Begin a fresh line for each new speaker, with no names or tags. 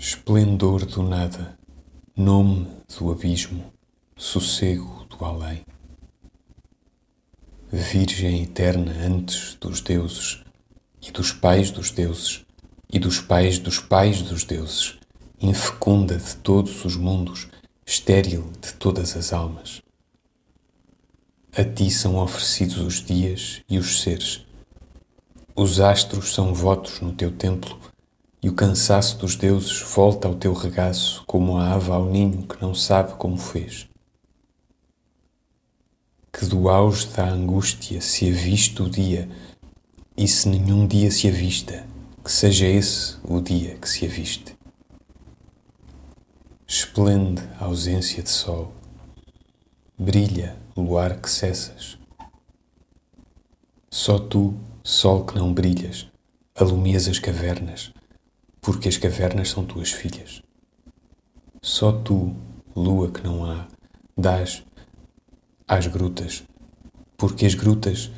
Esplendor do nada, nome do abismo, sossego do além. Virgem eterna antes dos deuses e dos pais dos deuses e dos pais dos pais dos deuses, infecunda de todos os mundos, estéril de todas as almas. A ti são oferecidos os dias e os seres. Os astros são votos no teu templo e o cansaço dos deuses volta ao teu regaço como a ave ao ninho que não sabe como fez. Que do auge da angústia se aviste o dia, e se nenhum dia se avista, que seja esse o dia que se aviste. Esplende a ausência de sol, brilha o luar que cessas. Só tu, sol que não brilhas, alumias as cavernas, porque as cavernas são tuas filhas. Só tu, lua que não há, dás às grutas, porque as grutas